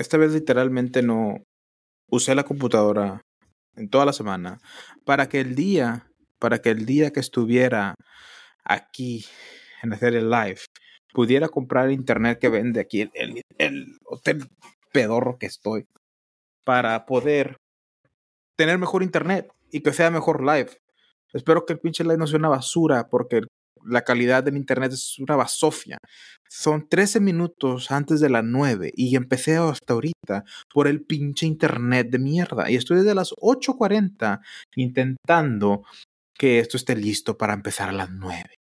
esta vez literalmente no usé la computadora en toda la semana para que el día, para que el día que estuviera aquí en hacer el live, pudiera comprar internet que vende aquí el, el hotel pedorro que estoy para poder tener mejor internet y que sea mejor live. Espero que el pinche live no sea una basura porque la calidad del internet es una basofia. Son 13 minutos antes de las 9 y empecé hasta ahorita por el pinche internet de mierda. Y estoy desde las 8.40 intentando que esto esté listo para empezar a las 9.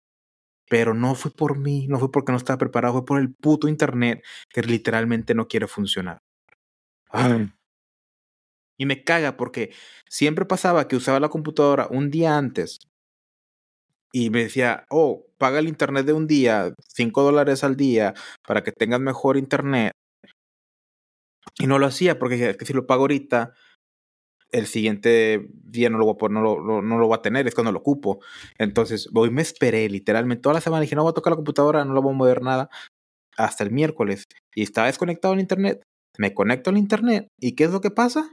Pero no fue por mí, no fue porque no estaba preparado, fue por el puto internet que literalmente no quiere funcionar. Y me caga porque siempre pasaba que usaba la computadora un día antes y me decía, oh, paga el internet de un día, 5 dólares al día, para que tengas mejor internet. Y no lo hacía porque es que si lo pago ahorita, el siguiente día no lo, voy a, no, lo, no lo voy a tener, es cuando lo ocupo. Entonces, hoy me esperé literalmente toda la semana. Dije, no voy a tocar la computadora, no lo voy a mover nada. Hasta el miércoles. Y estaba desconectado al internet. Me conecto al internet. ¿Y qué es lo que pasa?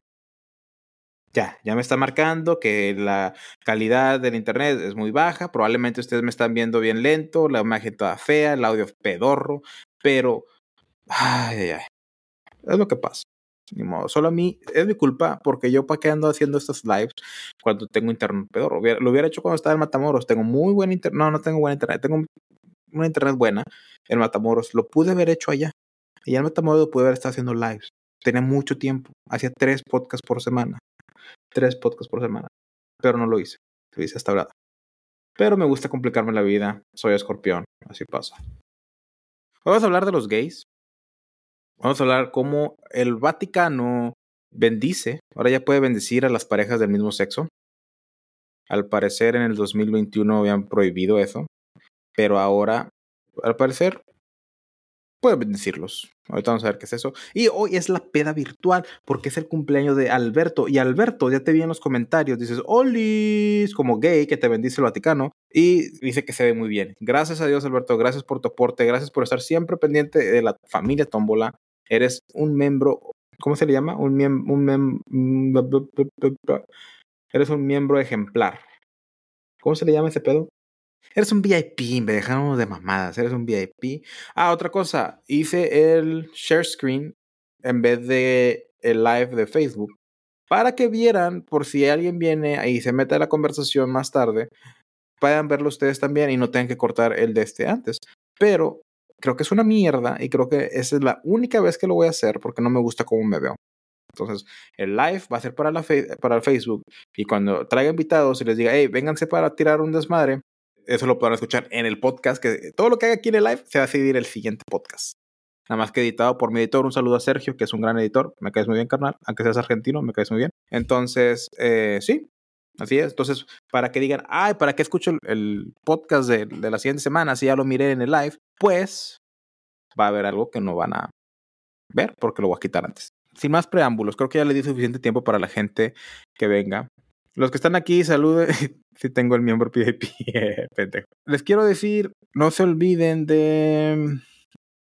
Ya, ya me está marcando que la calidad del internet es muy baja, probablemente ustedes me están viendo bien lento, la imagen toda fea, el audio pedorro, pero, ay, ay, es lo que pasa. Ni modo, solo a mí es mi culpa porque yo para qué ando haciendo estos lives cuando tengo internet pedorro. Lo hubiera hecho cuando estaba en Matamoros. Tengo muy buen internet. No, no tengo buen internet. Tengo una internet buena en Matamoros. Lo pude haber hecho allá. Y en Matamoros pude haber estado haciendo lives. Tenía mucho tiempo. Hacía tres podcasts por semana tres podcasts por semana, pero no lo hice, lo hice hasta ahora. Pero me gusta complicarme la vida, soy escorpión, así pasa. Vamos a hablar de los gays. Vamos a hablar cómo el Vaticano bendice, ahora ya puede bendecir a las parejas del mismo sexo. Al parecer en el 2021 habían prohibido eso, pero ahora, al parecer, pueden bendecirlos. Ahorita vamos a ver qué es eso. Y hoy es la peda virtual porque es el cumpleaños de Alberto. Y Alberto, ya te vi en los comentarios, dices, Olis, como gay, que te bendice el Vaticano. Y dice que se ve muy bien. Gracias a Dios, Alberto. Gracias por tu aporte. Gracias por estar siempre pendiente de la familia Tómbola. Eres un miembro, ¿cómo se le llama? Un miembro, eres un miembro ejemplar. ¿Cómo se le llama ese pedo? Eres un VIP, me dejaron de mamadas, eres un VIP. Ah, otra cosa, hice el share screen en vez de el live de Facebook para que vieran por si alguien viene y se mete a la conversación más tarde, puedan verlo ustedes también y no tengan que cortar el de este antes. Pero creo que es una mierda y creo que esa es la única vez que lo voy a hacer porque no me gusta cómo me veo. Entonces, el live va a ser para, la para el Facebook y cuando traiga invitados y les diga, hey, vénganse para tirar un desmadre, eso lo podrán escuchar en el podcast, que todo lo que haga aquí en el live se va a seguir el siguiente podcast. Nada más que editado por mi editor. Un saludo a Sergio, que es un gran editor. Me caes muy bien, carnal. Aunque seas argentino, me caes muy bien. Entonces, eh, sí, así es. Entonces, para que digan, ay, ¿para qué escucho el, podcast de, de, la siguiente semana si ya lo miré en el live? Pues va a haber algo que no van a ver porque lo voy a quitar antes. Sin más preámbulos, creo que ya le di suficiente tiempo para la gente que venga. Los que están aquí, saluden. si tengo el miembro PIP, pendejo. Les quiero decir, no se olviden de.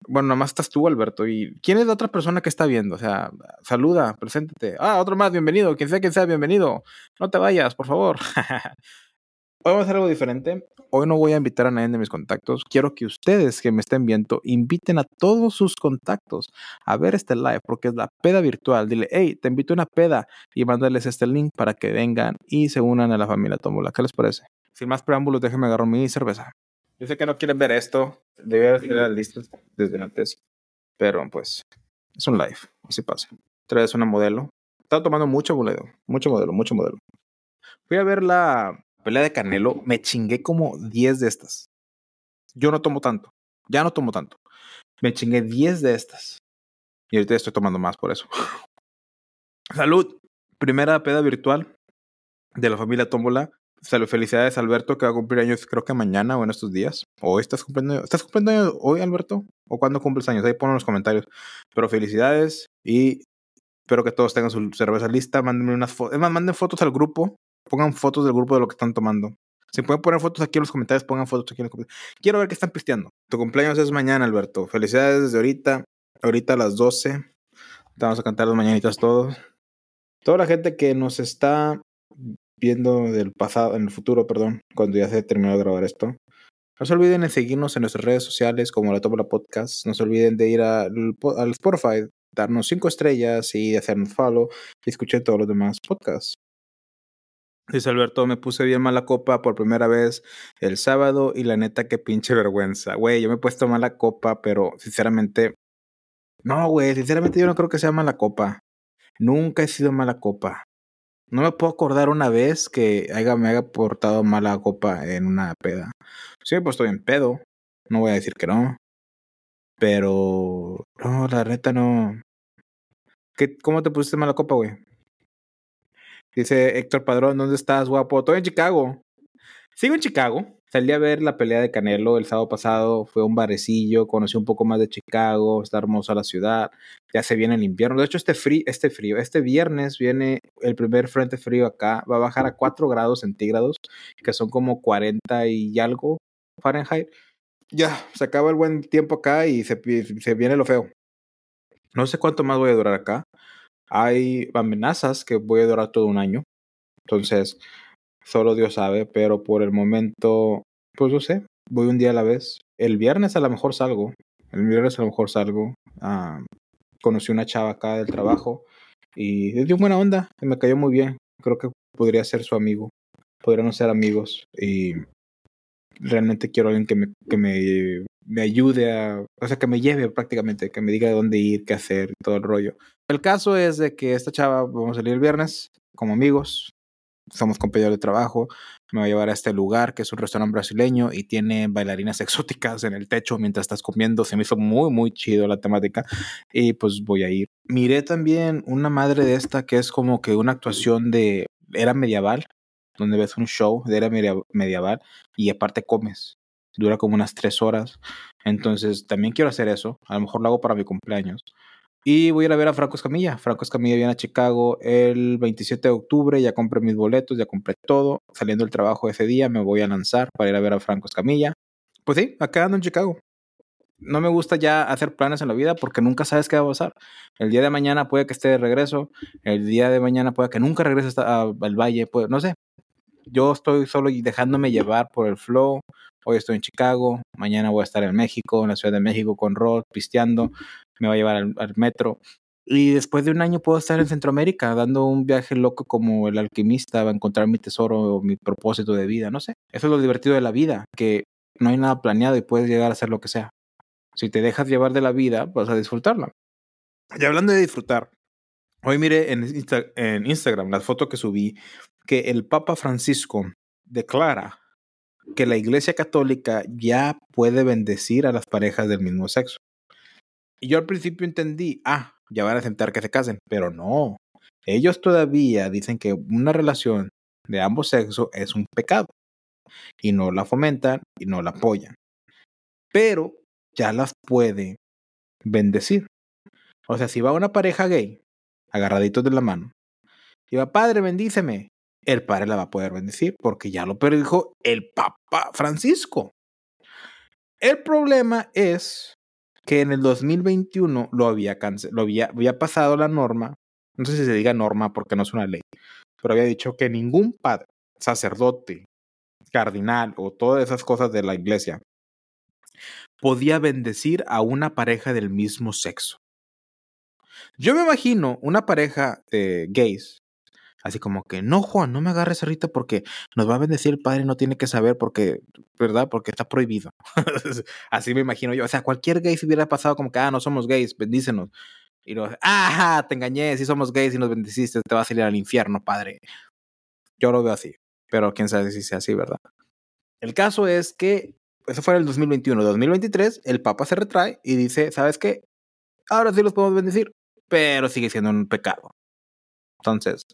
Bueno, nomás estás tú, Alberto. ¿Y quién es la otra persona que está viendo? O sea, saluda, preséntate. Ah, otro más, bienvenido. Quien sea quien sea, bienvenido. No te vayas, por favor. Hoy vamos a hacer algo diferente. Hoy no voy a invitar a nadie de mis contactos. Quiero que ustedes que me estén viendo inviten a todos sus contactos a ver este live porque es la peda virtual. Dile, hey, te invito a una peda y mándales este link para que vengan y se unan a la familia Tómbola. ¿Qué les parece? Sin más preámbulos, déjenme agarrar mi cerveza. Yo sé que no quieren ver esto. Debería tener listas desde antes. Pero pues, es un live. Así pasa. Traes una modelo. Estaba tomando mucho modelo. Mucho modelo, mucho modelo. Fui a ver la pelea de Canelo, me chingué como 10 de estas. Yo no tomo tanto. Ya no tomo tanto. Me chingué 10 de estas. Y ahorita estoy tomando más por eso. Salud. Primera peda virtual de la familia Tómbola. Salud, felicidades Alberto, que va a cumplir años creo que mañana o en estos días. ¿O estás cumpliendo, ¿estás cumpliendo años hoy, Alberto? ¿O cuándo cumples años? Ahí ponen en los comentarios. Pero felicidades y espero que todos tengan su cerveza lista. Mándenme unas fotos. Es más, manden fotos al grupo pongan fotos del grupo de lo que están tomando. Si pueden poner fotos aquí en los comentarios, pongan fotos aquí en los comentarios. Quiero ver qué están pisteando. Tu cumpleaños es mañana, Alberto. Felicidades desde ahorita. Ahorita a las 12. Te vamos a cantar las mañanitas todos. Toda la gente que nos está viendo del pasado, en el futuro, perdón, cuando ya se terminó de grabar esto. No se olviden de seguirnos en nuestras redes sociales como La Tómbola Podcast. No se olviden de ir al, Spotify, darnos cinco estrellas y hacernos follow y escuchar todos los demás podcasts. Dice Alberto, me puse bien mala copa por primera vez el sábado y la neta que pinche vergüenza. Güey, yo me he puesto mala copa, pero sinceramente... No, güey, sinceramente yo no creo que sea mala copa. Nunca he sido mala copa. No me puedo acordar una vez que me haya portado mala copa en una peda. Sí me he puesto bien pedo. No voy a decir que no. Pero... No, la neta no... ¿Qué, ¿Cómo te pusiste mala copa, güey? Dice Héctor Padrón, ¿dónde estás, guapo? Estoy en Chicago. Sigo en Chicago. Salí a ver la pelea de Canelo el sábado pasado. Fue un barecillo. Conocí un poco más de Chicago. Está hermosa la ciudad. Ya se viene el invierno. De hecho, este frío, este frío, este viernes viene el primer frente frío acá. Va a bajar a 4 grados centígrados, que son como 40 y algo Fahrenheit. Ya, se acaba el buen tiempo acá y se, se viene lo feo. No sé cuánto más voy a durar acá hay amenazas que voy a durar todo un año. Entonces, solo Dios sabe, pero por el momento, pues no sé, voy un día a la vez. El viernes a lo mejor salgo. El viernes a lo mejor salgo. Ah, conocí una chava acá del trabajo y de buena onda, me cayó muy bien. Creo que podría ser su amigo. Podríamos ser amigos y realmente quiero alguien que me, que me, me ayude a, o sea, que me lleve prácticamente, que me diga dónde ir, qué hacer, todo el rollo. El caso es de que esta chava, vamos a salir el viernes como amigos, somos compañeros de trabajo, me va a llevar a este lugar que es un restaurante brasileño y tiene bailarinas exóticas en el techo mientras estás comiendo. Se me hizo muy, muy chido la temática y pues voy a ir. Miré también una madre de esta que es como que una actuación de era medieval, donde ves un show de era medieval y aparte comes. Dura como unas tres horas. Entonces también quiero hacer eso. A lo mejor lo hago para mi cumpleaños. Y voy a ir a ver a Franco Escamilla. Franco Escamilla viene a Chicago el 27 de octubre. Ya compré mis boletos, ya compré todo. Saliendo del trabajo ese día me voy a lanzar para ir a ver a Franco Escamilla. Pues sí, acá ando en Chicago. No me gusta ya hacer planes en la vida porque nunca sabes qué va a pasar. El día de mañana puede que esté de regreso. El día de mañana puede que nunca regrese al valle. Puede, no sé. Yo estoy solo dejándome llevar por el flow. Hoy estoy en Chicago, mañana voy a estar en México, en la Ciudad de México con Rod, pisteando, me va a llevar al, metro. Y después de un año puedo estar en Centroamérica dando un viaje loco como el alquimista, va a encontrar mi tesoro o mi propósito de vida, no sé. Eso es lo divertido de la vida, que no hay nada planeado y puedes llegar a hacer lo que sea. Si te dejas llevar de la vida, vas a disfrutarla. Y hablando de disfrutar, hoy mire en, Instagram la foto que subí que el Papa Francisco declara que la Iglesia Católica ya puede bendecir a las parejas del mismo sexo. Y yo al principio entendí, ah, ya van a aceptar que se casen, pero no. Ellos todavía dicen que una relación de ambos sexos es un pecado y no la fomentan y no la apoyan. Pero ya las puede bendecir. O sea, si va una pareja gay, agarraditos de la mano, y va, padre, bendíceme, el Padre la va a poder bendecir porque ya lo predijo el Papa Francisco. El problema es que en el 2021 lo había, lo había, había pasado la norma, no sé si se diga norma porque no es una ley, pero había dicho que ningún padre, sacerdote, cardinal o todas esas cosas de la iglesia podía bendecir a una pareja del mismo sexo. Yo me imagino una pareja de gays Así como que, no, Juan, no me agarres ahorita porque nos va a bendecir el padre, no tiene que saber porque, ¿verdad? Porque está prohibido. Así me imagino yo. O sea, cualquier gay si hubiera pasado como que, ah, no somos gays, bendícenos. Y luego, ah, te engañé, si somos gays y nos bendeciste, te vas a salir al infierno, padre. Yo lo veo así, pero quién sabe si sea así, ¿verdad? El caso es que eso fue en el 2021. 2023, el Papa se retrae y dice, ¿sabes qué? Ahora sí los podemos bendecir, pero sigue siendo un pecado. Entonces,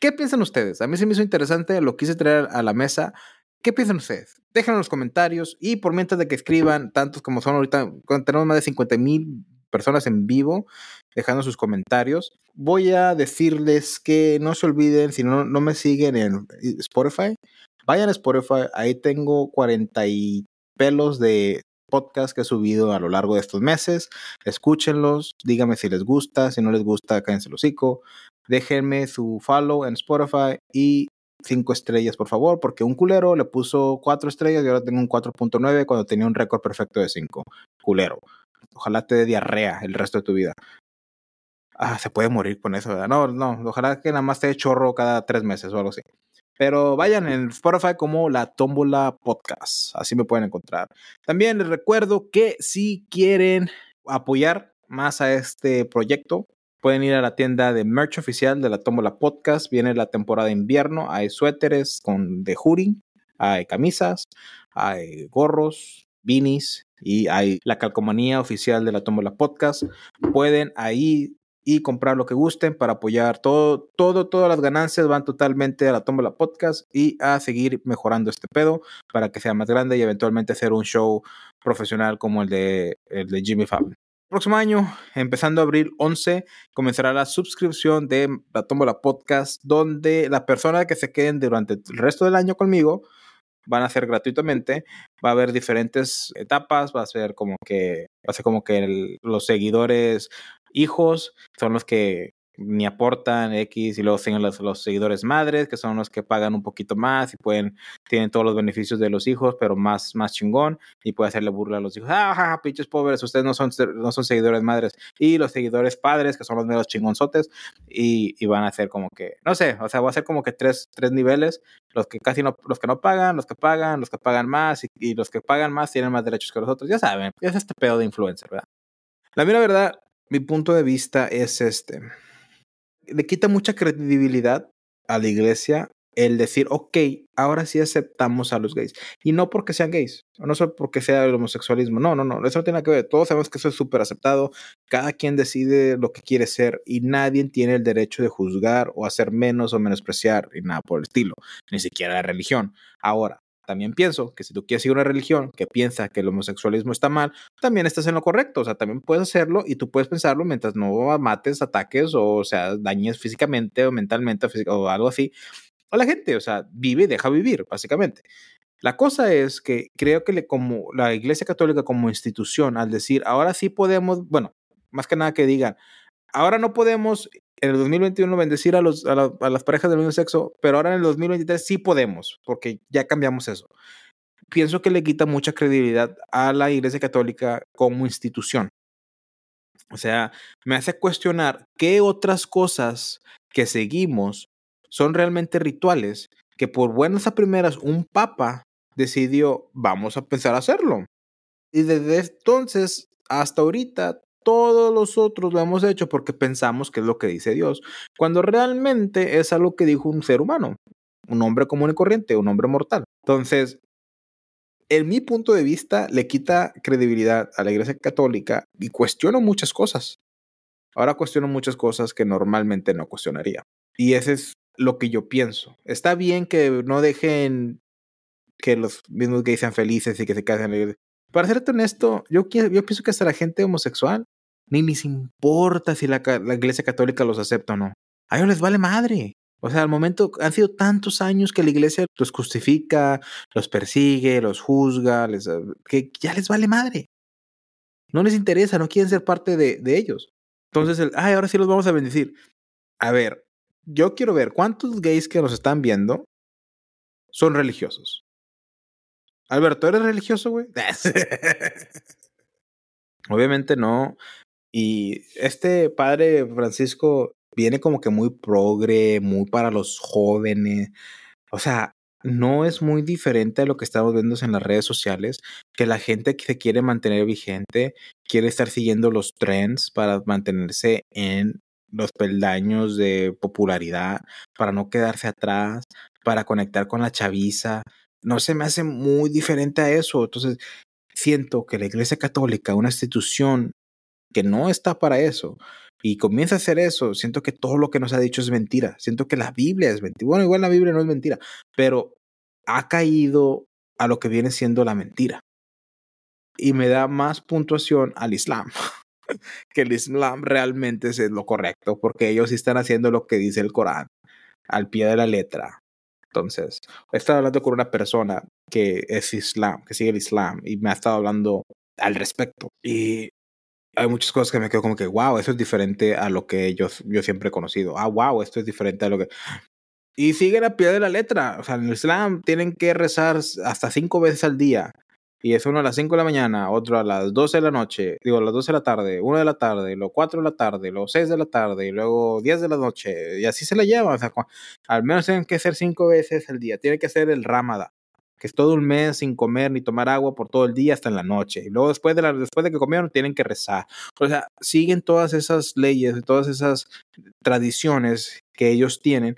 ¿Qué piensan ustedes? A mí se me hizo interesante, lo quise traer a la mesa. ¿Qué piensan ustedes? Déjenlo en los comentarios y por mientras de que escriban, tantos como son ahorita, tenemos más de 50 mil personas en vivo dejando sus comentarios. Voy a decirles que no se olviden, si no, no me siguen en Spotify, vayan a Spotify, ahí tengo 40 y pelos de podcasts que he subido a lo largo de estos meses. Escúchenlos, díganme si les gusta, si no les gusta, cállense el hocico. Déjenme su follow en Spotify y cinco estrellas, por favor, porque un culero le puso cuatro estrellas y ahora tengo un 4.9 cuando tenía un récord perfecto de 5. Culero. Ojalá te dé diarrea el resto de tu vida. Ah, se puede morir con eso. No, no, ojalá que nada más te dé chorro cada tres meses o algo así. Pero vayan en Spotify como la Tómbola Podcast. Así me pueden encontrar. También les recuerdo que si quieren apoyar más a este proyecto, pueden ir a la tienda de merch oficial de la Tómbola Podcast. Viene la temporada de invierno. Hay suéteres con de hoodie, hay camisas, hay gorros, beanies y hay la calcomanía oficial de la Tómbola Podcast. Pueden ahí y comprar lo que gusten para apoyar todo, todo, todas las ganancias van totalmente a la Tómbola Podcast y a seguir mejorando este pedo para que sea más grande y eventualmente hacer un show profesional como el de, el de Jimmy Fallon. Próximo año, empezando abril 11, comenzará la suscripción de la Tómbola Podcast, donde la persona que se queden durante el resto del año conmigo van a ser gratuitamente. Va a haber diferentes etapas, va a ser como que, va a ser como que los seguidores hijos son los que ni aportan X y luego siguen los, los, seguidores madres, que son los que pagan un poquito más y pueden, tienen todos los beneficios de los hijos, pero más, más chingón, y puede hacerle burla a los hijos, ah, pinches pobres, ustedes no son, no son seguidores madres, y los seguidores padres, que son los meros chingonzotes, y, y van a hacer como que, no sé, o sea, va a ser como que tres, tres niveles, los que casi no, los que no pagan, los que pagan, los que pagan más, y, y los que pagan más tienen más derechos que los otros, ya saben, es este pedo de influencer, ¿verdad? La mera verdad, mi punto de vista es este. Le quita mucha credibilidad a la iglesia el decir, ok, ahora sí aceptamos a los gays. Y no porque sean gays, no solo porque sea el homosexualismo, no, no, no, eso no tiene que ver. Todos sabemos que eso es súper aceptado, cada quien decide lo que quiere ser y nadie tiene el derecho de juzgar o hacer menos o menospreciar y nada por el estilo, ni siquiera la religión. Ahora, también pienso que si tú quieres seguir una religión que piensa que el homosexualismo está mal, también estás en lo correcto. O sea, también puedes hacerlo y tú puedes pensarlo mientras no mates, ataques o, o sea, dañes físicamente o mentalmente o, algo así a la gente. O sea, vive y deja vivir, básicamente. La cosa es que creo que como la Iglesia Católica como institución, al decir, ahora sí podemos, bueno, más que nada que digan, ahora no podemos en el 2021 bendecir a, los, a, las parejas del mismo sexo, pero ahora en el 2023 sí podemos, porque ya cambiamos eso. Pienso que le quita mucha credibilidad a la Iglesia Católica como institución. O sea, me hace cuestionar qué otras cosas que seguimos son realmente rituales que por buenas a primeras un papa decidió, vamos a pensar a hacerlo. Y desde entonces hasta ahorita todos los otros lo hemos hecho porque pensamos que es lo que dice Dios, cuando realmente es algo que dijo un ser humano, un hombre común y corriente, un hombre mortal. Entonces, en mi punto de vista, le quita credibilidad a la Iglesia Católica y cuestiono muchas cosas. Ahora cuestiono muchas cosas que normalmente no cuestionaría. Y ese es lo que yo pienso. Está bien que no dejen que los mismos gays sean felices y que se casen. Para ser honesto, yo pienso que hasta la gente homosexual ni les importa si la, iglesia católica los acepta o no. A ellos les vale madre. O sea, al momento han sido tantos años que la iglesia los justifica, los persigue, los juzga, les, eh, que ya les vale madre. No les interesa, no quieren ser parte de, ellos. Entonces, ay, ahora sí los vamos a bendecir. A ver, yo quiero ver cuántos gays que nos están viendo son religiosos. Alberto, ¿eres religioso, güey? Obviamente no. Y este padre Francisco viene como que muy progre, muy para los jóvenes. O sea, no es muy diferente a lo que estamos viendo en las redes sociales, que la gente que se quiere mantener vigente, quiere estar siguiendo los trends para mantenerse en los peldaños de popularidad, para no quedarse atrás, para conectar con la chaviza. No se me hace muy diferente a eso. Entonces, siento que la Iglesia Católica, una institución que no está para eso y comienza a hacer eso, siento que todo lo que nos ha dicho es mentira. Siento que la Biblia es mentira. Bueno, igual la Biblia no es mentira, pero ha caído a lo que viene siendo la mentira. Y me da más puntuación al Islam, que el Islam realmente es lo correcto, porque ellos están haciendo lo que dice el Corán, al pie de la letra. Entonces, he estado hablando con una persona que es islam, que sigue el islam, y me ha estado hablando al respecto. Y hay muchas cosas que me quedo como que, wow, eso es diferente a lo que yo, yo siempre he conocido. Ah, wow, esto es diferente a lo que... Y siguen a pie de la letra. O sea, en el Islam tienen que rezar hasta cinco veces al día. Y es uno a las 5 de la mañana, otro a las 12 de la noche, digo, a las 12 de la tarde, 1 de la tarde, luego 4 de la tarde, luego 6 de la tarde, y luego 10 de la noche, y así se la lleva. O sea, al menos tienen que hacer 5 veces al día. Tiene que hacer el Ramadán, que es todo un mes sin comer ni tomar agua por todo el día hasta en la noche. Y luego después de, la, después de que comieron, tienen que rezar. O sea, siguen todas esas leyes, todas esas tradiciones que ellos tienen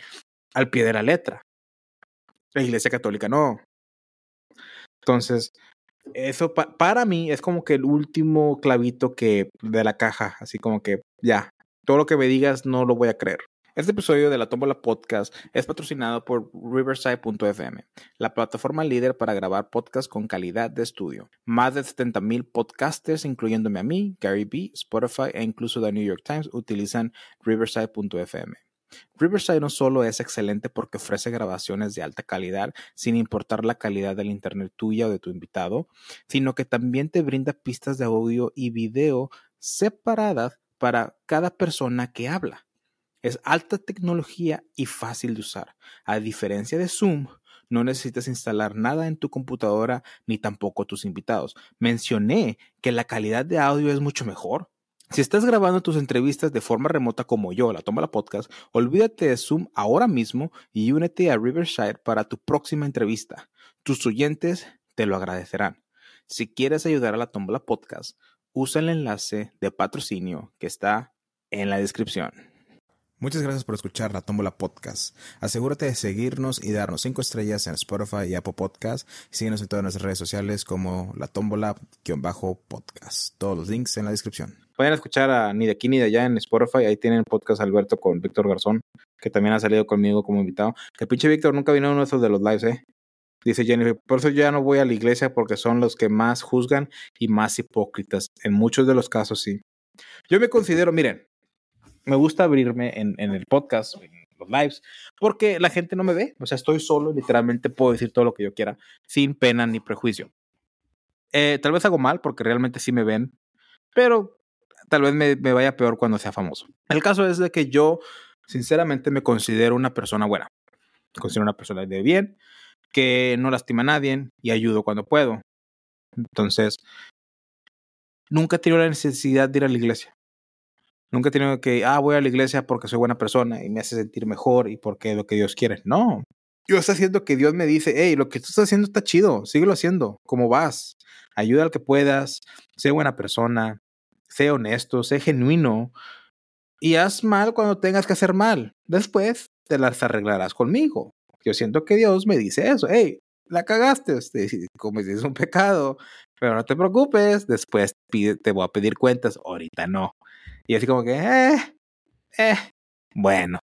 al pie de la letra. La Iglesia Católica no. Entonces, eso para mí es como que el último clavito que de la caja, así como que ya, todo lo que me digas no lo voy a creer. Este episodio de la Tómbola Podcast es patrocinado por Riverside.fm, la plataforma líder para grabar podcasts con calidad de estudio. Más de 70.000 podcasters, incluyéndome a mí, Gary B, Spotify e incluso The New York Times, utilizan Riverside.fm. Riverside no solo es excelente porque ofrece grabaciones de alta calidad sin importar la calidad del internet tuya o de tu invitado, sino que también te brinda pistas de audio y video separadas para cada persona que habla. Es alta tecnología y fácil de usar. A diferencia de Zoom, no necesitas instalar nada en tu computadora ni tampoco tus invitados. Mencioné que la calidad de audio es mucho mejor. Si estás grabando tus entrevistas de forma remota como yo, la toma la podcast, olvídate de Zoom ahora mismo y únete a Riverside para tu próxima entrevista. Tus oyentes te lo agradecerán. Si quieres ayudar a la Tómbola Podcast, usa el enlace de patrocinio que está en la descripción. Muchas gracias por escuchar la Tómbola Podcast. Asegúrate de seguirnos y darnos 5 estrellas en Spotify y Apple Podcast. Síguenos en todas nuestras redes sociales como la Tómbola-podcast. Todos los links en la descripción. Pueden escuchar a Ni de aquí ni de allá en Spotify. Ahí tienen podcast Alberto con Víctor Garzón, que también ha salido conmigo como invitado. Que pinche Víctor nunca vino a uno de esos de los lives, ¿eh? Dice Jennifer, por eso yo ya no voy a la iglesia porque son los que más juzgan y más hipócritas. En muchos de los casos, sí. Yo me considero, miren, me gusta abrirme en, el podcast, en los lives, porque la gente no me ve. O sea, estoy solo, literalmente puedo decir todo lo que yo quiera, sin pena ni prejuicio. Eh, tal vez hago mal porque realmente sí me ven, pero tal vez me, vaya peor cuando sea famoso. El caso es de que yo, sinceramente, me considero una persona buena. Me considero una persona de bien, que no lastima a nadie y ayudo cuando puedo. Entonces, nunca he tenido la necesidad de ir a la iglesia. Nunca he tenido que, ah, voy a la iglesia porque soy buena persona y me hace sentir mejor y porque es lo que Dios quiere. No. Yo estoy haciendo que Dios me dice, hey, lo que tú estás haciendo está chido, síguelo haciendo, como vas. Ayuda al que puedas, sé buena persona, sé honesto, sé genuino y haz mal cuando tengas que hacer mal. Después te las arreglarás conmigo. Yo siento que Dios me dice eso. Hey, la cagaste, como si es un pecado, pero no te preocupes, después te voy a pedir cuentas, ahorita no. Y así como que, eh, eh, bueno,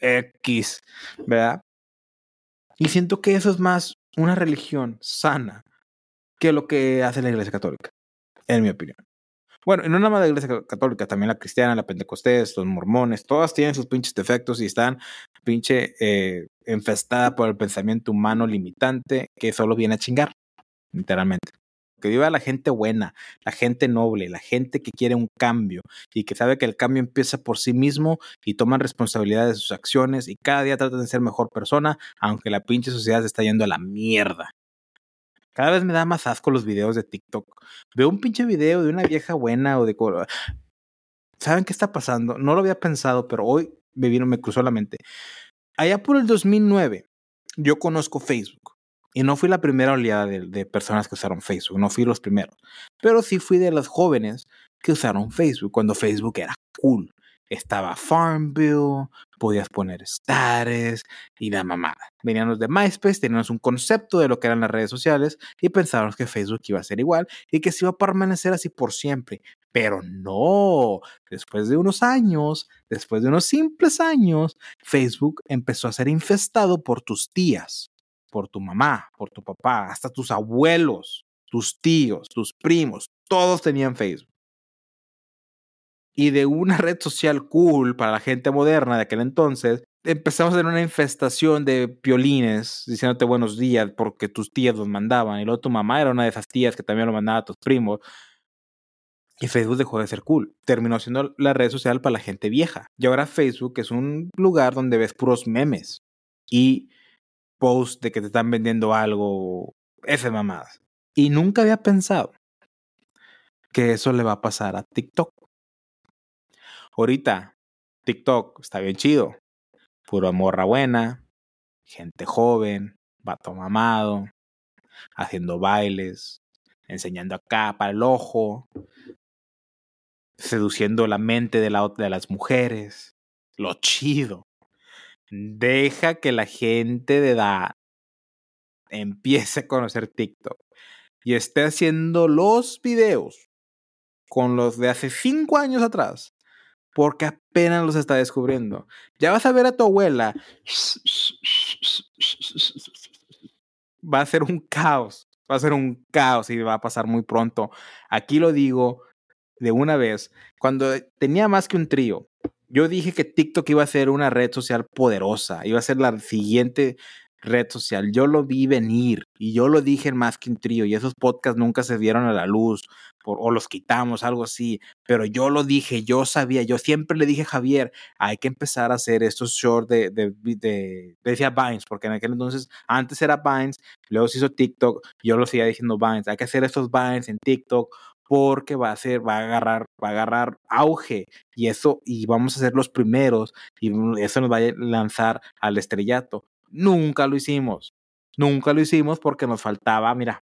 X, ¿verdad? Y siento que eso es más una religión sana que lo que hace la Iglesia Católica, en mi opinión. Bueno, no nada más la iglesia católica, también la cristiana, la pentecostés, los mormones, todas tienen sus pinches defectos y están pinche eh, infestada por el pensamiento humano limitante que solo viene a chingar, literalmente. Que viva la gente buena, la gente noble, la gente que quiere un cambio y que sabe que el cambio empieza por sí mismo y toman responsabilidad de sus acciones y cada día tratan de ser mejor persona, aunque la pinche sociedad se está yendo a la mierda. Cada vez me da más asco los videos de TikTok. Veo un pinche video de una vieja buena o de... ¿Saben qué está pasando? No lo había pensado, pero hoy me vino, me cruzó la mente. Allá por el 2009, yo conozco Facebook. Y no fui la primera oleada de, de, personas que usaron Facebook, no fui los primeros. Pero sí fui de los jóvenes que usaron Facebook cuando Facebook era cool estaba Farmville, podías poner status y la mamada. Veníamos de MySpace, teníamos un concepto de lo que eran las redes sociales y pensábamos que Facebook iba a ser igual y que se iba a permanecer así por siempre. Pero no, después de unos años, después de unos simples años, Facebook empezó a ser infestado por tus tías, por tu mamá, por tu papá, hasta tus abuelos, tus tíos, tus primos, todos tenían Facebook y de una red social cool para la gente moderna de aquel entonces, empezamos a tener una infestación de piolines diciéndote buenos días porque tus tías los mandaban. Y luego tu mamá era una de esas tías que también lo mandaba a tus primos. Y Facebook dejó de ser cool. Terminó siendo la red social para la gente vieja. Y ahora Facebook es un lugar donde ves puros memes y posts de que te están vendiendo algo, F mamadas. Y nunca había pensado que eso le va a pasar a TikTok. Ahorita, TikTok está bien chido. Puro morra buena, gente joven, vato mamado, haciendo bailes, enseñando acá para el ojo, seduciendo la mente de, la, de las mujeres. Lo chido. Deja que la gente de edad empiece a conocer TikTok y esté haciendo los videos con los de hace cinco años atrás, porque apenas los está descubriendo. Ya vas a ver a tu abuela. Va a ser un caos, va a ser un caos y va a pasar muy pronto. Aquí lo digo de una vez, cuando tenía más que un trío, yo dije que TikTok iba a ser una red social poderosa, iba a ser la siguiente red social. Yo lo vi venir y yo lo dije en más que un trío y esos podcasts nunca se dieron a la luz o los quitamos, algo así. Pero yo lo dije, yo sabía, yo siempre le dije a Javier, hay que empezar a hacer estos shorts de, de, de, decía Vines, porque en aquel entonces, antes era Vines, luego se hizo TikTok, yo lo seguía diciendo Vines, hay que hacer estos Vines en TikTok porque va a ser, va a agarrar, va a agarrar auge y eso, y vamos a ser los primeros y eso nos va a lanzar al estrellato. Nunca lo hicimos. Nunca lo hicimos porque nos faltaba, mira,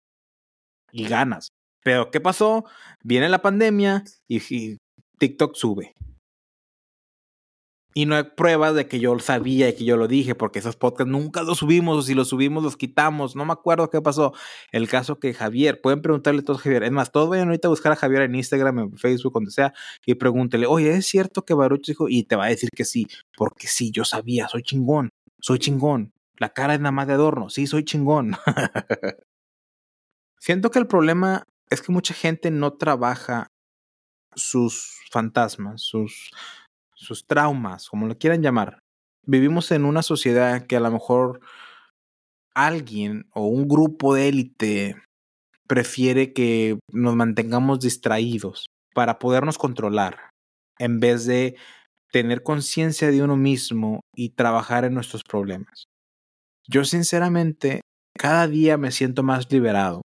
y ganas. Pero ¿qué pasó? Viene la pandemia y, TikTok sube. Y no hay pruebas de que yo lo sabía y que yo lo dije, porque esos podcasts nunca los subimos, o si los subimos los quitamos. No me acuerdo qué pasó. El caso que Javier, pueden preguntarle a todos a Javier. Es más, todos vayan ahorita a buscar a Javier en Instagram, en Facebook, donde sea, y pregúntele, oye, ¿es cierto que Baruch dijo? Y te va a decir que sí, porque sí, yo sabía, soy chingón, soy chingón. La cara es nada más de adorno, sí, soy chingón. Siento que el problema es que mucha gente no trabaja sus fantasmas, sus, sus traumas, como lo quieran llamar. Vivimos en una sociedad que a lo mejor alguien o un grupo de élite prefiere que nos mantengamos distraídos para podernos controlar en vez de tener conciencia de uno mismo y trabajar en nuestros problemas. Yo sinceramente cada día me siento más liberado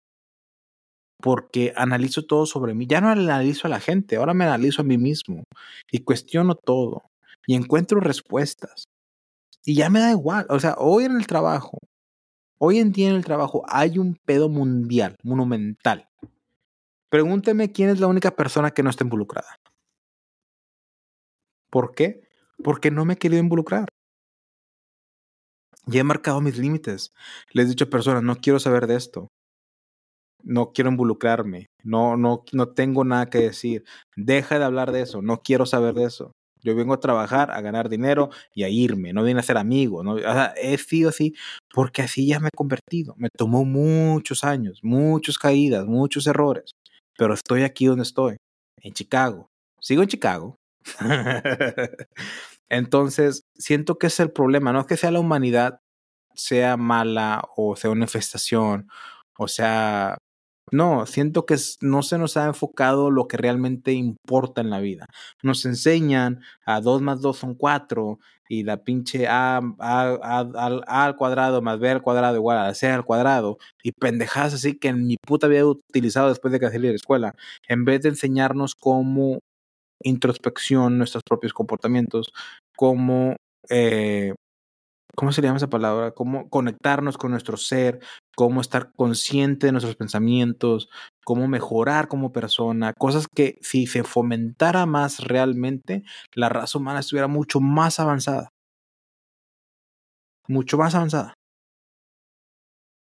porque analizo todo sobre mí. Ya no analizo a la gente, ahora me analizo a mí mismo y cuestiono todo y encuentro respuestas. Y ya me da igual, o sea, hoy en el trabajo, hoy en día en el trabajo hay un pedo mundial, monumental. Pregúnteme quién es la única persona que no está involucrada. ¿Por qué? Porque no me he querido involucrar. Ya he marcado mis límites. Les he dicho a personas, no quiero saber de esto no quiero involucrarme, no, no, no tengo nada que decir, deja de hablar de eso, no quiero saber de eso. Yo vengo a trabajar, a ganar dinero y a irme, no vine a ser amigo, ¿no? O sea, he sido así porque así ya me he convertido. Me tomó muchos años, muchas caídas, muchos errores, pero estoy aquí donde estoy, en Chicago. Sigo en Chicago. Entonces, siento que es el problema, no es que sea la humanidad sea mala o sea una infestación o sea no, siento que no se nos ha enfocado lo que realmente importa en la vida. Nos enseñan a 2 más 2 son 4 y la pinche a, al cuadrado más b al cuadrado igual a c al cuadrado y pendejadas así que en mi puta había utilizado después de que salí de la escuela, en vez de enseñarnos cómo introspección, nuestros propios comportamientos, cómo eh, ¿cómo se llama esa palabra? Cómo conectarnos con nuestro ser, cómo estar consciente de nuestros pensamientos, cómo mejorar como persona, cosas que si se fomentara más realmente, la raza humana estuviera mucho más avanzada. Mucho más avanzada.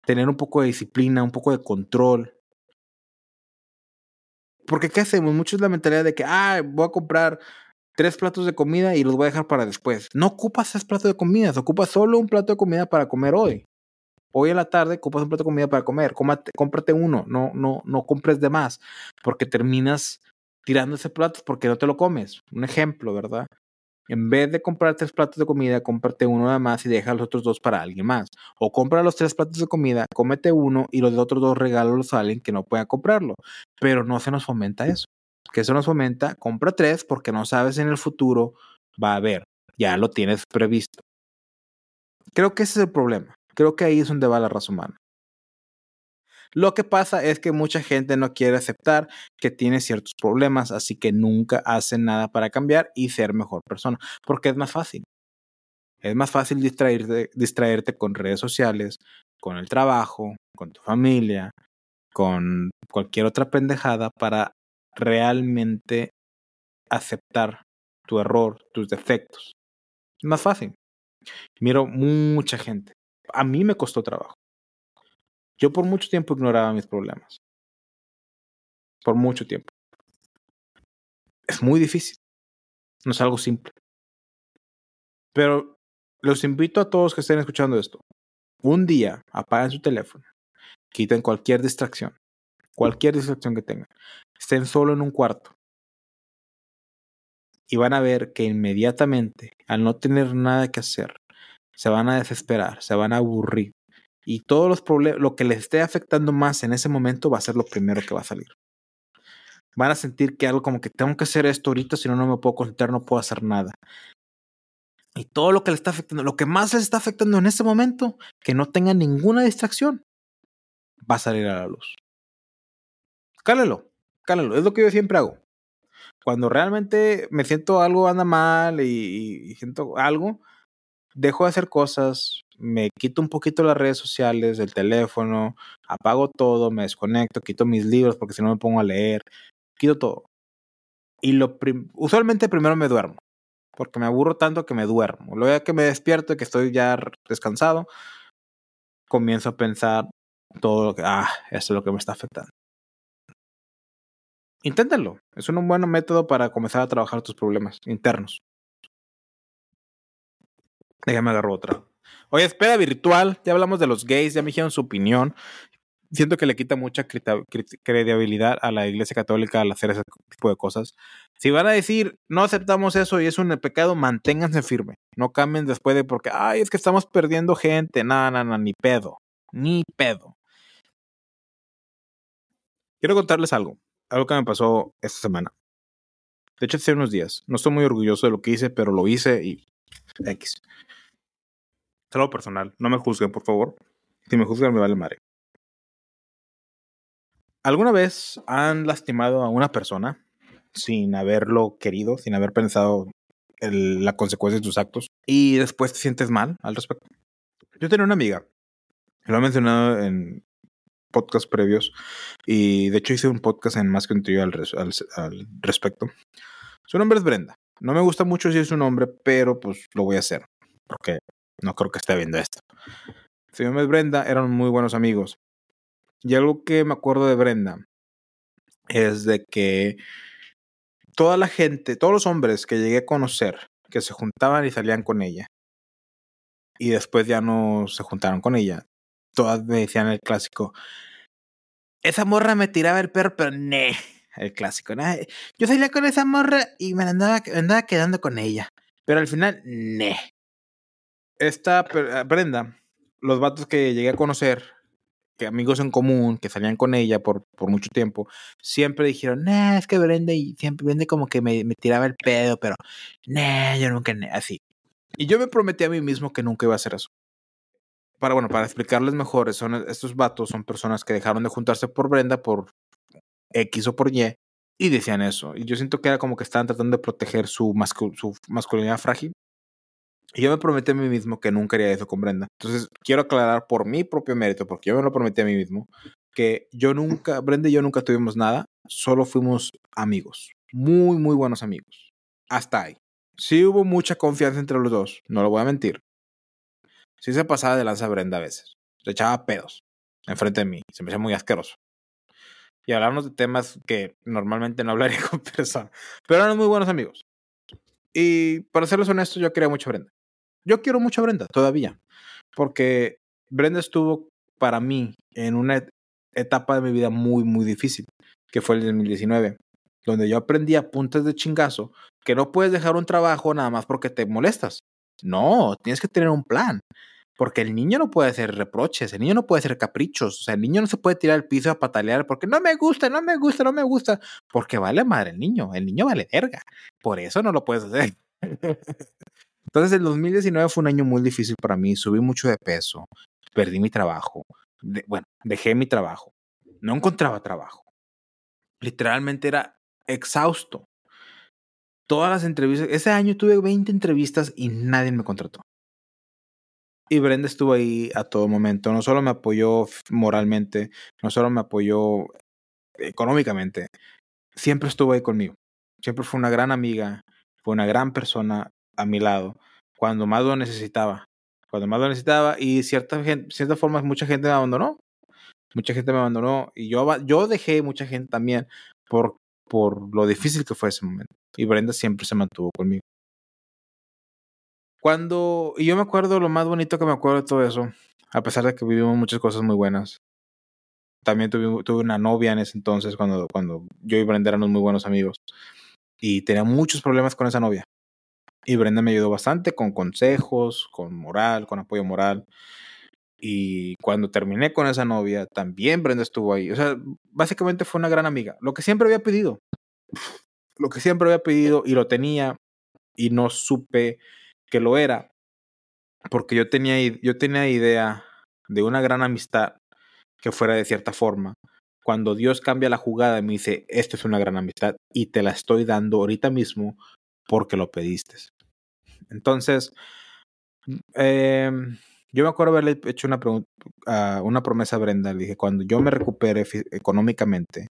Tener un poco de disciplina, un poco de control. Porque ¿qué hacemos? Mucho es la mentalidad de que, ah, voy a comprar tres platos de comida y los voy a dejar para después. No ocupas tres platos de comida, ocupas solo un plato de comida para comer hoy. Hoy en la tarde ocupas un plato de comida para comer, cómprate uno, no, no, no compres de más, porque terminas tirando ese plato porque no te lo comes. Un ejemplo, ¿verdad? En vez de comprar tres platos de comida, cómprate uno nada más y deja los otros dos para alguien más. O compra los tres platos de comida, cómete uno y los otros dos regálalos a alguien que no pueda comprarlo. Pero no se nos fomenta eso. Que eso nos fomenta, compra tres porque no sabes en el futuro va a haber. Ya lo tienes previsto. Creo que ese es el problema. Creo que ahí es donde va la raza humana. Lo que pasa es que mucha gente no quiere aceptar que tiene ciertos problemas, así que nunca hace nada para cambiar y ser mejor persona, porque es más fácil. Es más fácil distraerte, distraerte con redes sociales, con el trabajo, con tu familia, con cualquier otra pendejada para realmente aceptar tu error, tus defectos. Es más fácil. Miro mucha gente. A mí me costó trabajo. Yo por mucho tiempo ignoraba mis problemas. Por mucho tiempo. Es muy difícil. No es algo simple. Pero los invito a todos que estén escuchando esto. Un día apaguen su teléfono. Quiten cualquier distracción. Cualquier distracción que tengan. Estén solo en un cuarto. Y van a ver que inmediatamente, al no tener nada que hacer, se van a desesperar, se van a aburrir, y todos los problemas, lo que les esté afectando más en ese momento va a ser lo primero que va a salir. Van a sentir que algo como que tengo que hacer esto ahorita, si no, no me puedo concentrar, no puedo hacer nada. Y todo lo que les está afectando, lo que más les está afectando en ese momento, que no tengan ninguna distracción, va a salir a la luz. Cálelo, cálelo, es lo que yo siempre hago. Cuando realmente me siento algo anda mal y siento algo, dejo de hacer cosas, me quito un poquito las redes sociales, el teléfono, apago todo, me desconecto, quito mis libros porque si no me pongo a leer, quito todo. Y lo usualmente primero me duermo, porque me aburro tanto que me duermo. Luego que me despierto y que estoy ya descansado, comienzo a pensar todo lo que, ah, eso es lo que me está afectando. Inténtenlo, es un buen método para comenzar a trabajar tus problemas internos. Déjame agarro otra. Oye, espera virtual, ya hablamos de los gays, ya me dijeron su opinión. Siento que le quita mucha credibilidad a la Iglesia Católica al hacer ese tipo de cosas. Si van a decir, no aceptamos eso y es un pecado, manténganse firme. No cambien después de porque, ay, es que estamos perdiendo gente. Nada, nada, ni pedo. Ni pedo. Quiero contarles algo. Algo que me pasó esta semana. De hecho, hace unos días. No estoy muy orgulloso de lo que hice, pero lo hice y X. Solo personal. No me juzguen, por favor. Si me juzgan, me vale madre. ¿Alguna vez han lastimado a una persona sin haberlo querido, sin haber pensado en la consecuencia de tus actos y después te sientes mal al respecto? Yo tenía una amiga, lo he mencionado en podcasts previos y de hecho hice un podcast en más que un tío al, al respecto. Su nombre es Brenda. No me gusta mucho si es su nombre, pero pues lo voy a hacer porque no creo que esté viendo esto. Nombre es Brenda, eran muy buenos amigos. Y algo que me acuerdo de Brenda es de que toda la gente, todos los hombres que llegué a conocer, que se juntaban y salían con ella, y después ya no se juntaron con ella, todas me decían el clásico, esa morra me tiraba el perro, pero ne, el clásico, yo salía con esa morra y me andaba, me andaba quedando con ella, pero al final, ne esta ah, Brenda, los vatos que llegué a conocer, que amigos en común, que salían con ella por, por mucho tiempo, siempre dijeron, nah, es que Brenda y siempre Brenda como que me, me tiraba el pedo, pero nah, yo nunca, así. Y yo me prometí a mí mismo que nunca iba a hacer eso. Para, bueno, para explicarles mejor, son, estos vatos son personas que dejaron de juntarse por Brenda por X o por Y y decían eso. Y yo siento que era como que estaban tratando de proteger su, su masculinidad frágil y yo me prometí a mí mismo que nunca haría eso con Brenda. Entonces, quiero aclarar por mi propio mérito, porque yo me lo prometí a mí mismo, que yo nunca, Brenda y yo nunca tuvimos nada, solo fuimos amigos. Muy, muy buenos amigos. Hasta ahí. Sí hubo mucha confianza entre los dos, no lo voy a mentir. Sí se pasaba de lanza Brenda a veces. Se echaba pedos enfrente de mí. Se me hacía muy asqueroso. Y hablarnos de temas que normalmente no hablaría con personas. Pero eran muy buenos amigos. Y para serles honestos, yo quería mucho a Brenda. Yo quiero mucho a Brenda todavía, porque Brenda estuvo para mí en una etapa de mi vida muy, muy difícil, que fue el 2019, donde yo aprendí a puntas de chingazo que no puedes dejar un trabajo nada más porque te molestas. No, tienes que tener un plan. Porque el niño no puede hacer reproches, el niño no puede hacer caprichos, o sea, el niño no se puede tirar al piso a patalear porque no me gusta, no me gusta, no me gusta, porque vale madre el niño, el niño vale verga, por eso no lo puedes hacer. Entonces el 2019 fue un año muy difícil para mí, subí mucho de peso, perdí mi trabajo, bueno, dejé mi trabajo, no encontraba trabajo, literalmente era exhausto. Todas las entrevistas, ese año tuve 20 entrevistas y nadie me contrató. Y Brenda estuvo ahí a todo momento. No solo me apoyó moralmente, no solo me apoyó económicamente, siempre estuvo ahí conmigo. Siempre fue una gran amiga, fue una gran persona a mi lado cuando más lo necesitaba. Cuando más lo necesitaba y cierta gente, cierta forma mucha gente me abandonó. Mucha gente me abandonó y yo, yo dejé mucha gente también por, por lo difícil que fue ese momento. Y Brenda siempre se mantuvo conmigo. Cuando, y yo me acuerdo lo más bonito que me acuerdo de todo eso, a pesar de que vivimos muchas cosas muy buenas. También tuve, una novia en ese entonces, cuando, cuando yo y Brenda éramos muy buenos amigos. Y tenía muchos problemas con esa novia. Y Brenda me ayudó bastante con consejos, con moral, con apoyo moral. Y cuando terminé con esa novia, también Brenda estuvo ahí. O sea, básicamente fue una gran amiga. Lo que siempre había pedido. Lo que siempre había pedido y lo tenía y no supe que lo era, porque yo tenía, yo tenía idea de una gran amistad que fuera de cierta forma. Cuando Dios cambia la jugada y me dice, esto es una gran amistad y te la estoy dando ahorita mismo porque lo pediste. Entonces, eh, yo me acuerdo haberle hecho una, uh, una promesa a Brenda. Le dije, cuando yo me recupere económicamente,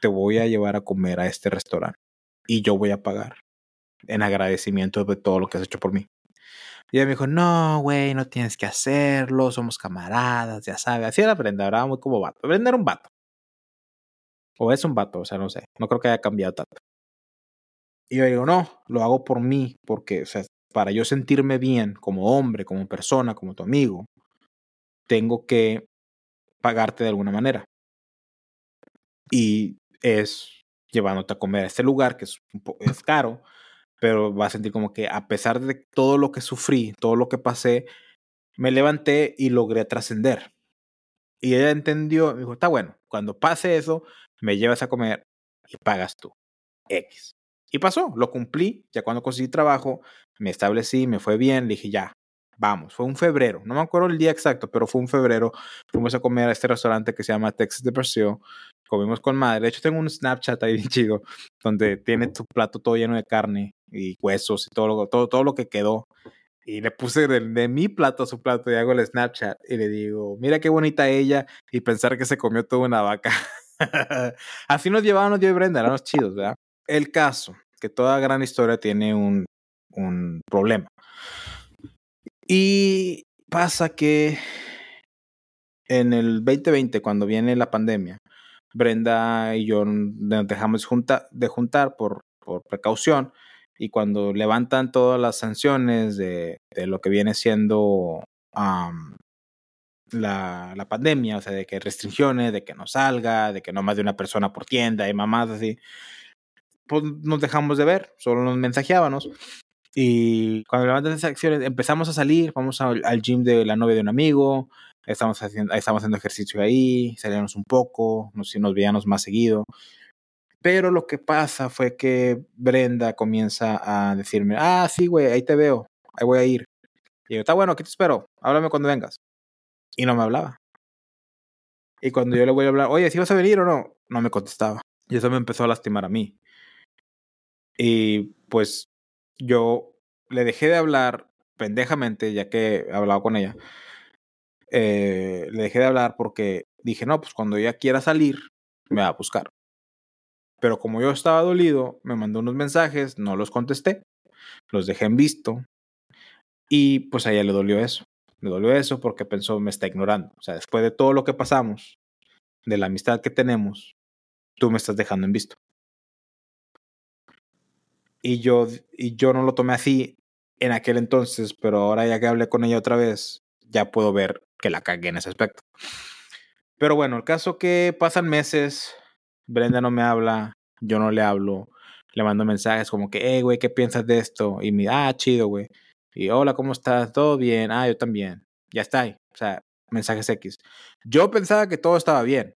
te voy a llevar a comer a este restaurante y yo voy a pagar en agradecimiento de todo lo que has hecho por mí. Y ella me dijo, no, güey, no tienes que hacerlo, somos camaradas, ya sabes. Así era Brenda, era muy como vato. Brenda era un vato. O es un vato, o sea, no sé. No creo que haya cambiado tanto. Y yo digo, no, lo hago por mí, porque, o sea, para yo sentirme bien como hombre, como persona, como tu amigo, tengo que pagarte de alguna manera. Y es llevándote a comer a este lugar que es, es caro, pero va a sentir como que a pesar de todo lo que sufrí, todo lo que pasé, me levanté y logré trascender. Y ella entendió, me dijo, está bueno, cuando pase eso, me llevas a comer y pagas tú. X. Y pasó, lo cumplí, ya cuando conseguí trabajo, me establecí, me fue bien, le dije, ya, vamos, fue un febrero, no me acuerdo el día exacto, pero fue un febrero, fuimos a comer a este restaurante que se llama Texas de Perseo, comimos con madre, de hecho tengo un Snapchat ahí bien chido, donde tiene tu plato todo lleno de carne, y huesos y todo lo, todo, todo lo que quedó. Y le puse de, mi plato a su plato y hago el Snapchat y le digo, mira qué bonita ella y pensar que se comió toda una vaca. Así nos llevábamos yo y Brenda, éramos chidos, ¿verdad? El caso, que toda gran historia tiene un, un problema. Y pasa que en el 2020, cuando viene la pandemia, Brenda y yo nos dejamos de juntar por, por precaución y cuando levantan todas las sanciones de, de lo que viene siendo la, la, pandemia, o sea, de que restricciones, de que no salga, de que no más de una persona por tienda y mamás así, pues nos dejamos de ver, solo nos mensajeábamos. Y cuando levantan esas acciones, empezamos a salir, vamos al, gym de la novia de un amigo, estamos haciendo, estamos haciendo ejercicio ahí, salíamos un poco, nos, nos veíamos más seguido. Pero lo que pasa fue que Brenda comienza a decirme, ah, sí, güey, ahí te veo, ahí voy a ir. Y yo, está bueno, aquí te espero, háblame cuando vengas. Y no me hablaba. Y cuando yo le voy a hablar, oye, ¿si vas a venir o no? No me contestaba. Y eso me empezó a lastimar a mí. Y pues yo le dejé de hablar pendejamente, ya que he hablado con ella. Eh, le dejé de hablar porque dije, no, pues cuando ella quiera salir, me va a buscar. Pero como yo estaba dolido, me mandó unos mensajes, no los contesté, los dejé en visto y pues a ella le dolió eso. Le dolió eso porque pensó, me está ignorando. O sea, después de todo lo que pasamos, de la amistad que tenemos, tú me estás dejando en visto. Y yo, y yo no lo tomé así en aquel entonces, pero ahora ya que hablé con ella otra vez, ya puedo ver que la cagué en ese aspecto. Pero bueno, el caso que pasan meses, Brenda no me habla, yo no le hablo. le mando mensajes como que, hey, güey, ¿qué piensas de esto? Y me, ah, chido, güey. Y hola, ¿cómo estás? ¿Todo bien? Ah, yo también. Ya está ahí. O sea, mensajes X. Yo pensaba que todo estaba bien,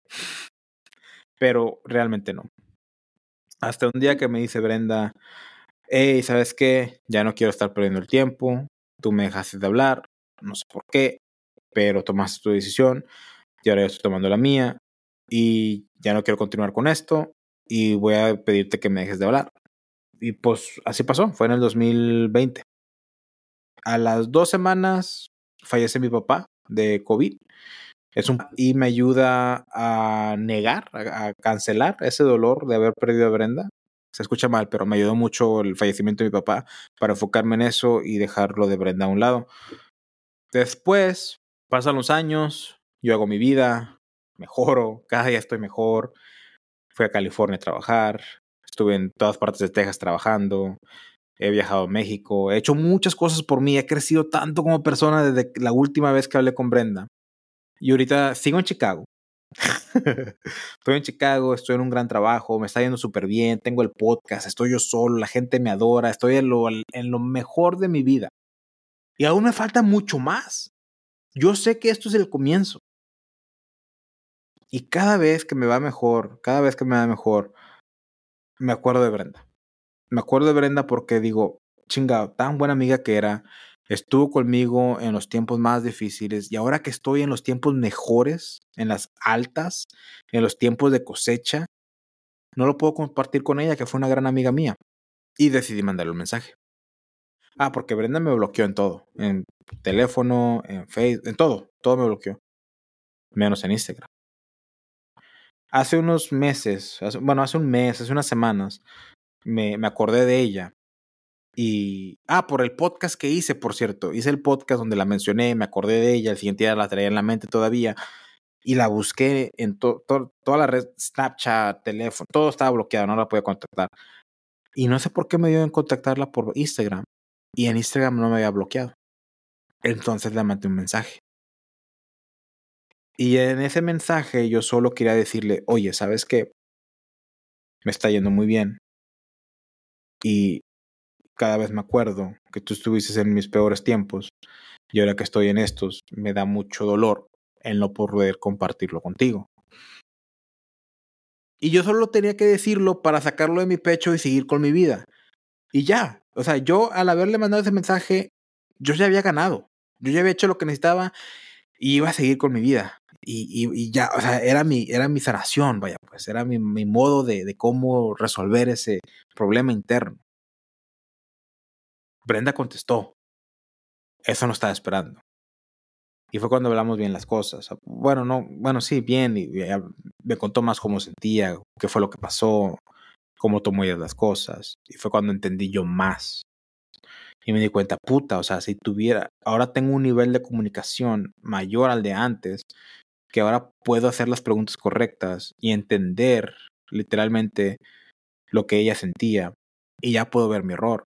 pero realmente no. Hasta un día que me dice Brenda, hey, ¿sabes qué? Ya no quiero estar perdiendo el tiempo. Tú me dejaste de hablar. No sé por qué, pero tomaste tu decisión. Y ahora yo estoy tomando la mía. Y ya no quiero continuar con esto. Y voy a pedirte que me dejes de hablar. Y pues así pasó. Fue en el 2020. A las dos semanas fallece mi papá de COVID. Es un, y me ayuda a negar, a, cancelar ese dolor de haber perdido a Brenda. Se escucha mal, pero me ayudó mucho el fallecimiento de mi papá para enfocarme en eso y dejarlo de Brenda a un lado. Después, pasan los años, yo hago mi vida, mejoro, cada día estoy mejor. Fui a California a trabajar, estuve en todas partes de Texas trabajando, he viajado a México, he hecho muchas cosas por mí, he crecido tanto como persona desde la última vez que hablé con Brenda. Y ahorita sigo en Chicago. estoy en Chicago, estoy en un gran trabajo, me está yendo súper bien, tengo el podcast, estoy yo solo, la gente me adora, estoy en lo, en lo mejor de mi vida. Y aún me falta mucho más. Yo sé que esto es el comienzo. Y cada vez que me va mejor, cada vez que me va mejor, me acuerdo de Brenda me acuerdo de Brenda porque digo, chingado, tan buena amiga que era, estuvo conmigo en los tiempos más difíciles y ahora que estoy en los tiempos mejores, en las altas, en los tiempos de cosecha, no lo puedo compartir con ella, que fue una gran amiga mía. Y decidí mandarle un mensaje. Ah, porque Brenda me bloqueó en todo, en teléfono, en Facebook, en todo, todo me bloqueó, menos en Instagram. Hace unos meses, bueno, hace un mes, hace unas semanas, me, me acordé de ella. Y, ah, por el podcast que hice, por cierto. Hice el podcast donde la mencioné, me acordé de ella, el siguiente día la traía en la mente todavía. Y la busqué en toda la red, Snapchat, teléfono, todo estaba bloqueado, no la podía contactar. Y no sé por qué me dio en contactarla por Instagram. Y en Instagram no me había bloqueado. Entonces le mandé un mensaje. Y en ese mensaje yo solo quería decirle, oye, ¿sabes qué? Me está yendo muy bien. Y cada vez me acuerdo que tú estuviste en mis peores tiempos y ahora que estoy en estos me da mucho dolor en no poder compartirlo contigo. Y yo solo tenía que decirlo para sacarlo de mi pecho y seguir con mi vida. Y ya, o sea, yo al haberle mandado ese mensaje, yo ya había ganado. Yo ya había hecho lo que necesitaba y iba a seguir con mi vida. Y, y, ya, o sea, era mi, era mi sanación, vaya, pues era mi, mi modo de, de cómo resolver ese problema interno. Brenda contestó. Eso no estaba esperando. Y fue cuando hablamos bien las cosas. Bueno, no, bueno, sí, bien. Y me contó más cómo sentía, qué fue lo que pasó, cómo tomó ella las cosas. Y fue cuando entendí yo más. Y me di cuenta, puta, o sea, si tuviera, ahora tengo un nivel de comunicación mayor al de antes, que ahora puedo hacer las preguntas correctas y entender literalmente lo que ella sentía. Y ya puedo ver mi error.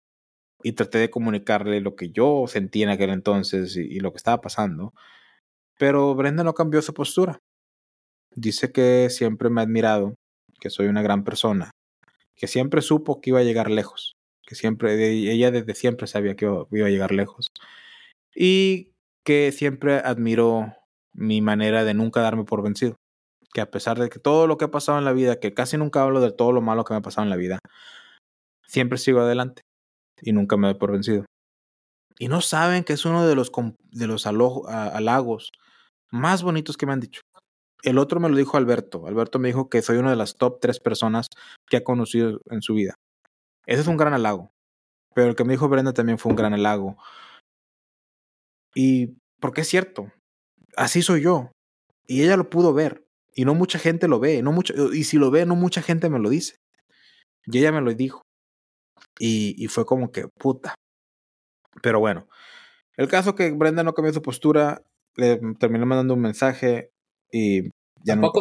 Y traté de comunicarle lo que yo sentía en aquel entonces y, lo que estaba pasando. Pero Brenda no cambió su postura. Dice que siempre me ha admirado, que soy una gran persona, que siempre supo que iba a llegar lejos que siempre, ella desde siempre sabía que iba a llegar lejos. Y que siempre admiró mi manera de nunca darme por vencido. Que a pesar de que todo lo que ha pasado en la vida, que casi nunca hablo de todo lo malo que me ha pasado en la vida, siempre sigo adelante y nunca me doy por vencido. Y no saben que es uno de los, de los halagos más bonitos que me han dicho. El otro me lo dijo Alberto. Alberto me dijo que soy una de las top tres personas que ha conocido en su vida. Ese es un gran halago. Pero el que me dijo Brenda también fue un gran halago. Y porque es cierto, así soy yo. Y ella lo pudo ver. Y no mucha gente lo ve. No y si lo ve, no mucha gente me lo dice. Y ella me lo dijo. Y, y fue como que, puta. Pero bueno, el caso que Brenda no cambió su postura, le terminó mandando un mensaje y ya no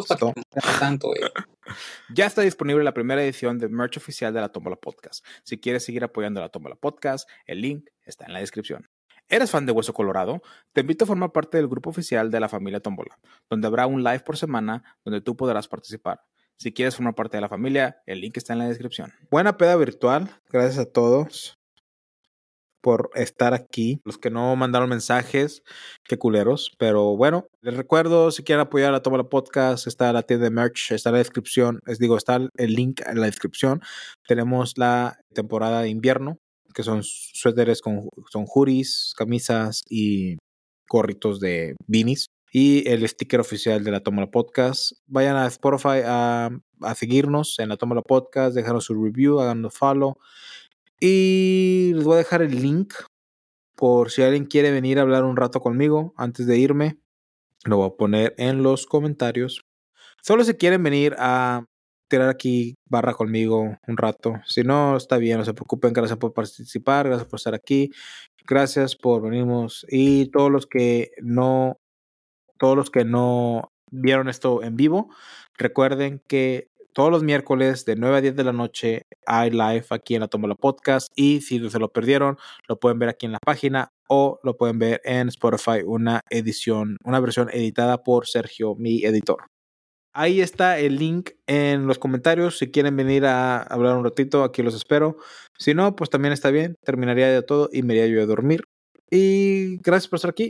tanto, Ya está disponible la primera edición de merch oficial de la Tómbola Podcast. Si quieres seguir apoyando la Tómbola Podcast, el link está en la descripción. ¿Eres fan de Hueso Colorado? Te invito a formar parte del grupo oficial de la familia Tómbola, donde habrá un live por semana donde tú podrás participar. Si quieres formar parte de la familia, el link está en la descripción. Buena peda virtual. Gracias a todos por estar aquí. Los que no mandaron mensajes, qué culeros. Pero bueno, les recuerdo, si quieren apoyar a Toma la Podcast, está la tienda de merch, está en la descripción. Les digo, está el link en la descripción. Tenemos la temporada de invierno, que son suéteres con son hoodies, camisas y gorritos de beanies y el sticker oficial de la Tómala Podcast. Vayan a Spotify a, seguirnos en la Tómala Podcast, dejaros su review, hagan follow. Y les voy a dejar el link por si alguien quiere venir a hablar un rato conmigo antes de irme. Lo voy a poner en los comentarios. Solo si quieren venir a tirar aquí barra conmigo un rato. Si no, está bien, no se preocupen. Gracias por participar, gracias por estar aquí. Gracias por venirnos. Y todos los que no todos los que no vieron esto en vivo, recuerden que todos los miércoles de 9 a 10 de la noche hay live aquí en la Tómala Podcast y si se lo perdieron, lo pueden ver aquí en la página o lo pueden ver en Spotify, una edición, una versión editada por Sergio, mi editor. Ahí está el link en los comentarios. Si quieren venir a hablar un ratito, aquí los espero. Si no, pues también está bien. Terminaría de todo y me iría yo a dormir. Y gracias por estar aquí.